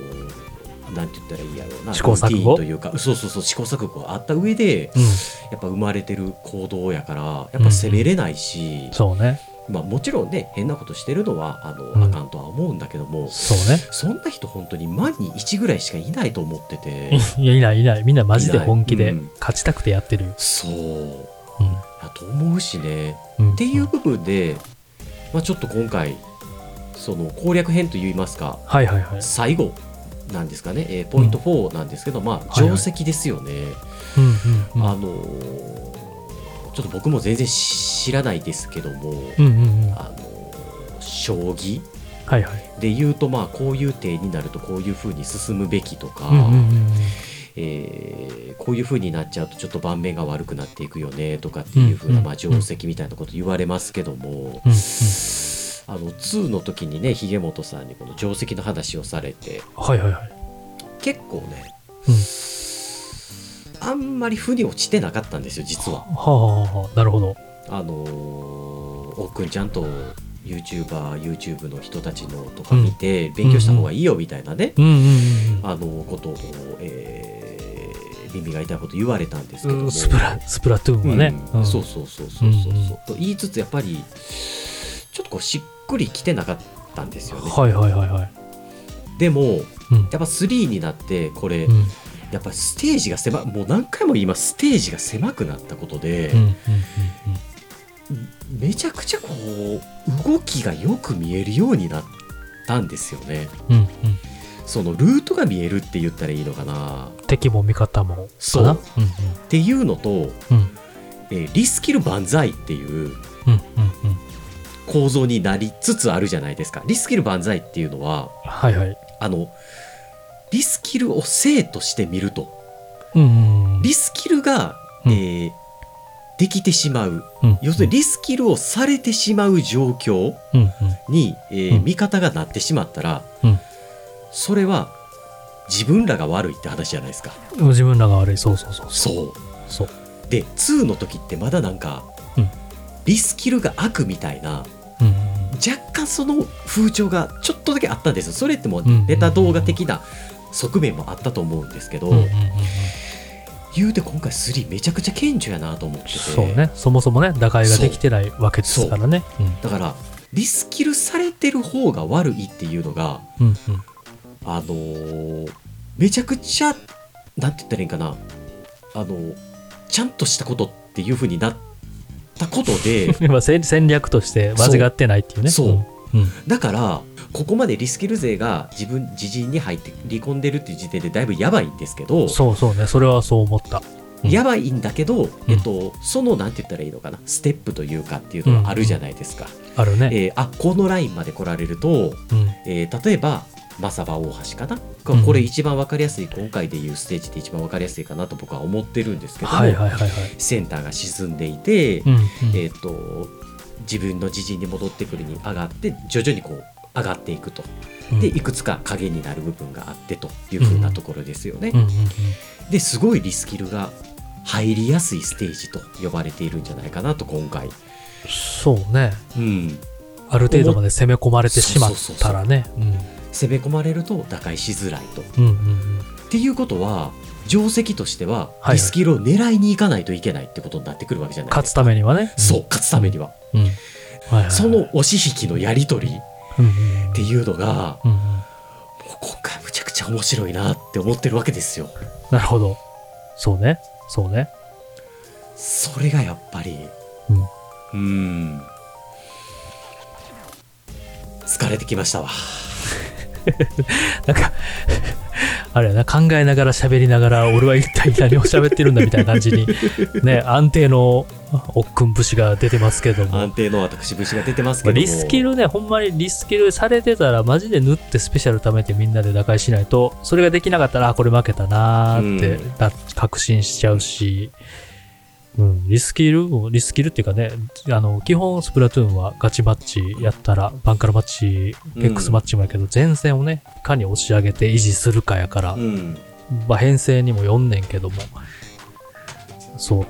なんて言ったらいいやろうな。試行錯誤？ルーティーンというか。そうそうそう。試行錯誤があった上でうん、やっぱ生まれてる行動やからやっぱ責めれないし、そうね。まあ、もちろんね変なことしてるのはあの、うんあかんとは思うんだけどもそうね。そんな人本当に万に1ぐらいしかいないと思ってて [laughs] いや、いないいない。みんなマジで本気で勝ちたくてやってる。そううん。やと思うしねうん、っていう部分で、まあ、ちょっと今回その攻略編といいますかはいはいはい。最後なんですかね、えーポイント4なんですけど、まあはいはい定石ですよね、うんうんうん。あのーちょっと僕も全然知らないですけども、うんうんうん。あのー将棋はいはい。で言うとまあこういう手になるとこういう風に進むべきとか、うんうんうんえーこういう風になっちゃうとちょっと盤面が悪くなっていくよねとかっていう風な、うんまあ、定石みたいなこと言われますけども、うん。うんうん。あの2の時にねひげ本さんにこの定石の話をされてはいはいはい。結構ね、うんあんまり負に落ちてなかったんですよ実は。はあ、はあはあ、なるほど。あのーおっくんちゃんと YouTuber、YouTube の人たちのとか見て勉強した方がいいよみたいなね、うんうんあのことを、えー耳が痛いこと言われたんですけどもうん。スプラ、スプラトゥーンはね。うんそうそうそうそうそうそう、うんうんと言いつつやっぱりちょっとこうしっくりきてなかったんですよね。はいはいはいはい。でもうん。やっぱ3になってこれ、うんやっぱステージが狭もう何回も言いますステージが狭くなったことで、うんうんうんめちゃくちゃこう動きがよく見えるようになったんですよね。うんうんそのルートが見えるって言ったらいいのかな敵も味方も。そううんっていうのと、うんうんえーリスキル万歳っていううんうん構造になりつつあるじゃないですか。リスキル万歳っていうのははいはい。あのリスキルを生として見ると。うんリスキルが、うん。えーできてしまう。うん。要するにリスキルをされてしまう状況うんうん。に、えーうん。味方がなってしまったら、うん。それは自分らが悪いって話じゃないですか。うん自分らが悪い。そうそうそう。そう。そう。で2の時ってまだなんか、うん。リスキルが悪みたいなうん若干その風潮がちょっとだけあったんですよ。それってもううん。ネタ動画的な側面もあったと思うんですけど、うんうんうんうん。言うて今回3めちゃくちゃ顕著やなと思ってて。そうね。そもそもね、打開ができてないわけですからね。だからリスキルされてる方が悪いっていうのがうんうん。あのーめちゃくちゃなんて言ったらいいんかな。あのーちゃんとしたことっていう風になったことで。[laughs] 今戦戦略として間違ってないっていうね。そう。うん。うん。だからここまでリスキル勢が自分自陣に入って離婚でるっていう時点でだいぶやばいんですけどそうそうね。それはそう思った。うんやばいんだけど、えっと、そのなんて言ったらいいのかなステップというかっていうのがあるじゃないですか。あるね。えーあこのラインまで来られると、うん。えー例えばマサバ大橋かな、こうんこれ一番わかりやすい今回でいうステージで一番わかりやすいかなと僕は思ってるんですけども、はいはいはいはい。センターが沈んでいて、うんうんえー、と自分の自陣に戻ってくるに上がって徐々にこう上がっていくと。うん。でいくつか影になる部分があってという風なところですよね。ですごいリスキルが入りやすいステージと呼ばれているんじゃないかなと今回。そうね。うん。ある程度まで攻め込まれてしまったらね。うん。攻め込まれると打開しづらいと。っていうことは定石としてははいリスキルを狙いに行かないといけないってことになってくるわけじゃない勝つたですかめにはね。そう勝つためには、その押し引きのやり取りっていうのがうんうんもう今回むちゃくちゃ面白いなって思ってるわけですよなるほど。そうね。そうね。それがやっぱりうんうん疲れてきましたわ [laughs] なんか、あれやな、考えながら喋りながら、俺は一体何を喋ってるんだみたいな感じに、ね、安定の奥君節が出てますけども。安定の私節が出てますけまあどもリスキルね、ほんまにリスキルされてたら、マジで縫ってスペシャル貯めてみんなで打開しないと、それができなかったら、あ、これ負けたなーってうん。な確信しちゃうし、うん、リスキル？も、リスキルっていうかね、あの、基本スプラトゥーンはガチマッチやったら、バンカラマッチ、うんペックスマッチもやけど、前線をね、いかに押し上げて維持するかやから、うん。まあ、編成にも読んねんけども、そう、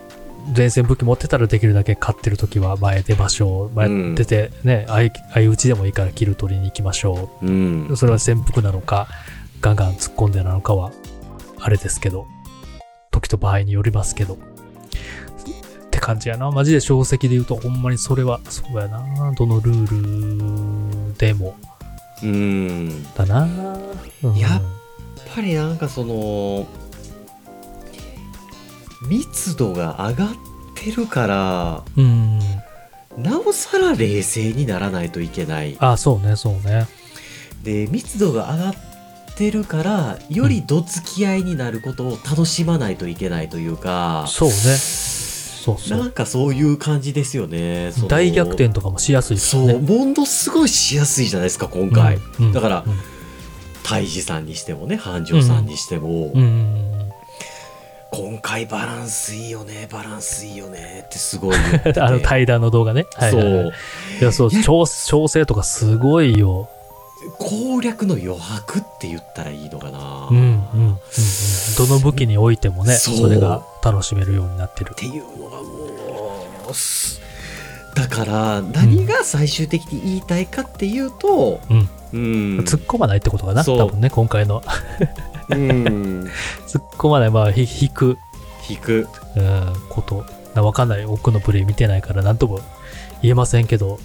前線武器持ってたらできるだけ勝ってる時は前出ましょう。前うん出てね、相相打ちでもいいからキル取りに行きましょう。ん。う。それは潜伏なのか、ガンガン突っ込んでなのかは、あれですけど、時と場合によりますけど。感じやな。マジで小石で言うと、ほんまにそれは、そうやな。どのルールでも、うんだな。うんやっぱりなんかその密度が上がってるからうん。なおさら冷静にならないといけないあ、そうね、そうね。で密度が上がってるからよりどつき合いになることを楽しまないといけないというか、そうね。そうそなんう。かそういう感じですよね。大逆転とかもしやすいですそう。ものすごいしやすいじゃないですか今回、うん。だからうん。泰治さんにしてもね繁盛さんにしても、うん。うん。今回バランスいいよねバランスいいよねってすごい [laughs] あの対談の動画ね。はいそう。いや、そう、調調整とかすごいよ。攻略の余白って言ったらいいのかな、うん、うん、っうんうん。どの武器においてもね、それが楽しめるようになってる。ていうのがもうすだから何が最終的に言いたいかっていうとうん。うん突っ込まないってことかな、多分ね、今回の。うん [laughs] 突っ込まない、まあ、ひ引く、引くうん、こと。なわかんない。奥のプレイ見てないから、なんとも言えませんけど、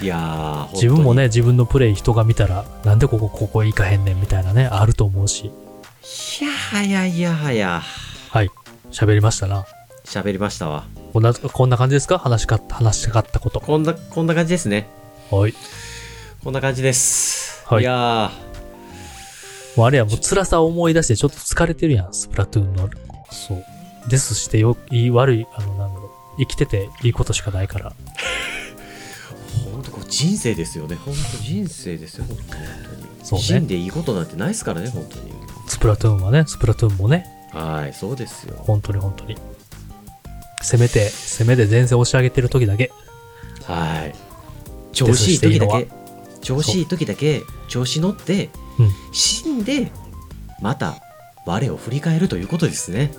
いやー自分もね、本自分のプレイ人が見たら、なんでここ、ここ行かへんねんみたいなね、あると思うし。いやはやいやはやはい。喋りましたな。喋りましたわこんな、こんな感じですか？話しかった、話したかったこと。こんなこんな感じですねはい。こんな感じです、はいいやもうあれや、もう辛さを思い出してちょっと疲れてるやん、スプラトゥーンの。そう。ですしてよ、いい悪い、あの、なんだろう。生きてていいことしかないから。ーほんとこう人生ですよねほんと人生ですよほんとにそうね死んでいいことなんてないですからね本当にスプラトゥーンはね、スプラトゥーンもね、はいそうですよ本当に本当に。攻めて、攻めで前線押し上げてる時だけ。はい調子いい時だデけ調子いい時だけ調子乗ってうん死んでまた我を振り返るということですね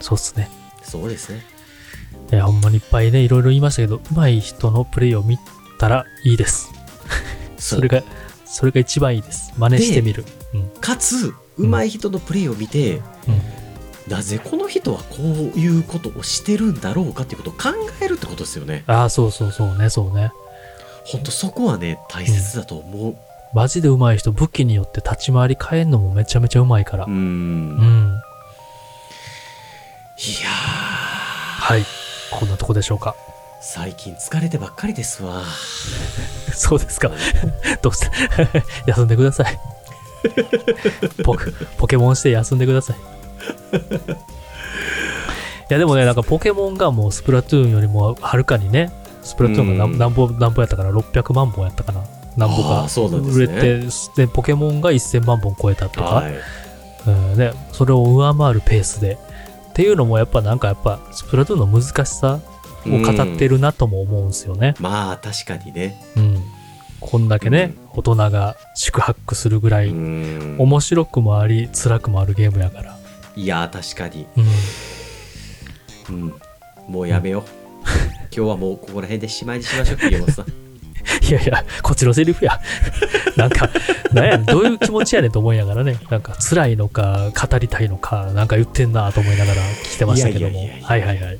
そうっすね。そうですねいや、ほんまにいっぱいね、いろいろ言いましたけど、上手い人のプレイを見たらいいです。そそうれが、それが一番いいです。真似してみる。うん。かつ上手い人のプレイを見て、うん。なぜこの人はこういうことをしてるんだろうかっていうことを考えるってことですよねああ、そうそうそうね、そうね。ほんとそこはね大切だと思うマジで上手い人、武器によって立ち回り変えんのもめちゃめちゃ上手いからう。んうん。いやーはい。こんなとこでしょうか。最近疲れてばっかりですわ [laughs] そうですか。[laughs] どうして [laughs] 休んでください。ポケポケモンして休んでください。いやでもね、なんかポケモンがもうスプラトゥーンよりもはるかにね、スプラトゥーンがうん何何本何本やったかな、600万本やったかな？何本か売ねれて、で、ポケモンが1000万本超えたとか、はいうんね、それを上回るペースで。っていうのもやっぱなんかやっぱスプラトゥーンの難しさを語ってるなとも思うんですよね。まあ確かにねうん。こんだけね、大人が宿泊するぐらい、うん面白くもあり、辛くもあるゲームやから。いや確かにうん。うんもうやめよう今日はもうここら辺でしまいにしましょう山本さん [laughs] いやいや、こっちのセリフや。[laughs] なんか、なんや、どういう気持ちやねんと思いながらね、なんか辛いのか、語りたいのか、なんか言ってんなと思いながら聞いてましたけども。いやいやいやいやはいはいはい。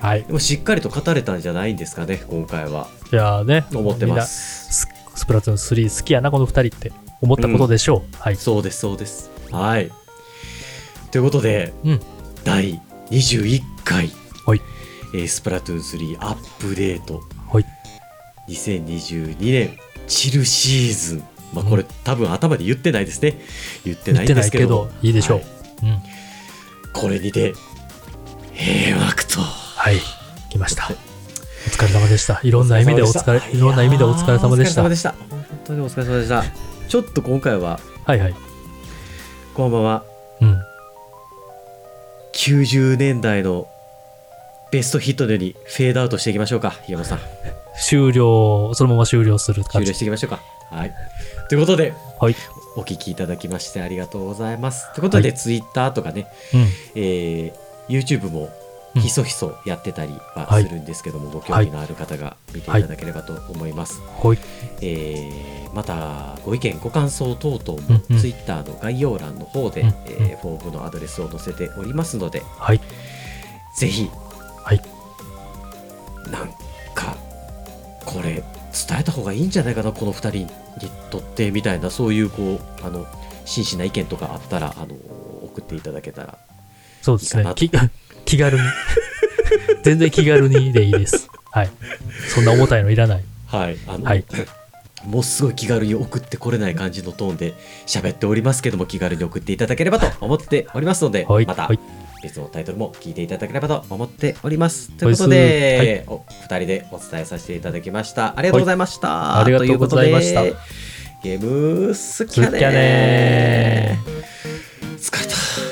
はい。でもしっかりと語れたんじゃないんですかね今回はいやーね、思ってますススプラトゥーン3好きやな、この2人って思ったことでしょう。はい。そうですそうですはいということでうん。第21回、はいえースプラトゥーン3アップデートはい。2022年チルシーズンまあこれ、うん多分頭で言ってないですね言ってないんですけどないけど、いいでしょう。はいうん。これにて閉幕とはい。来ました。お疲れ様でした。いろんな意味でお疲れ、いろんな意味でお疲れ様でした。本当にお疲れ様でしたちょっと今回ははいはい。このままうん。90年代のベストヒットのようにフェードアウトしていきましょうか、ひ山さん。終了、そのまま終了する感じ終了し。ていきましょうか。はい。ということで、はい。お聞きいただきましてありがとうございます。ということで、は Twitter とかね、うん。えー YouTube もうんひそひそやってたりははいするんですけども、ご興味のある方が見ていただければと思います。はい。えーまたご意見ご感想等々もうんうん Twitter の概要欄の方で、うんうんえーフォームのアドレスを載せておりますのではい。ぜひ、はいなんかこれ伝えた方がいいんじゃないかなこの2人にとってみたいなそういうこうあの真摯な意見とかあったらあの送っていただけたらそうです。ね気気軽に。[laughs] 全然気軽にでいいです。はい。そんな重たいのいらない。はいあの、はいもうすごい気軽に送ってこれない感じのトーンで喋っておりますけども気軽に送っていただければと思っておりますので、はい。またはい。別のタイトルも聞いていただければと思っております。ということで、お二人でお伝えさせていただきました。ありがとうございました。はいありがとうございましたゲーム好きやね好きやね疲れた。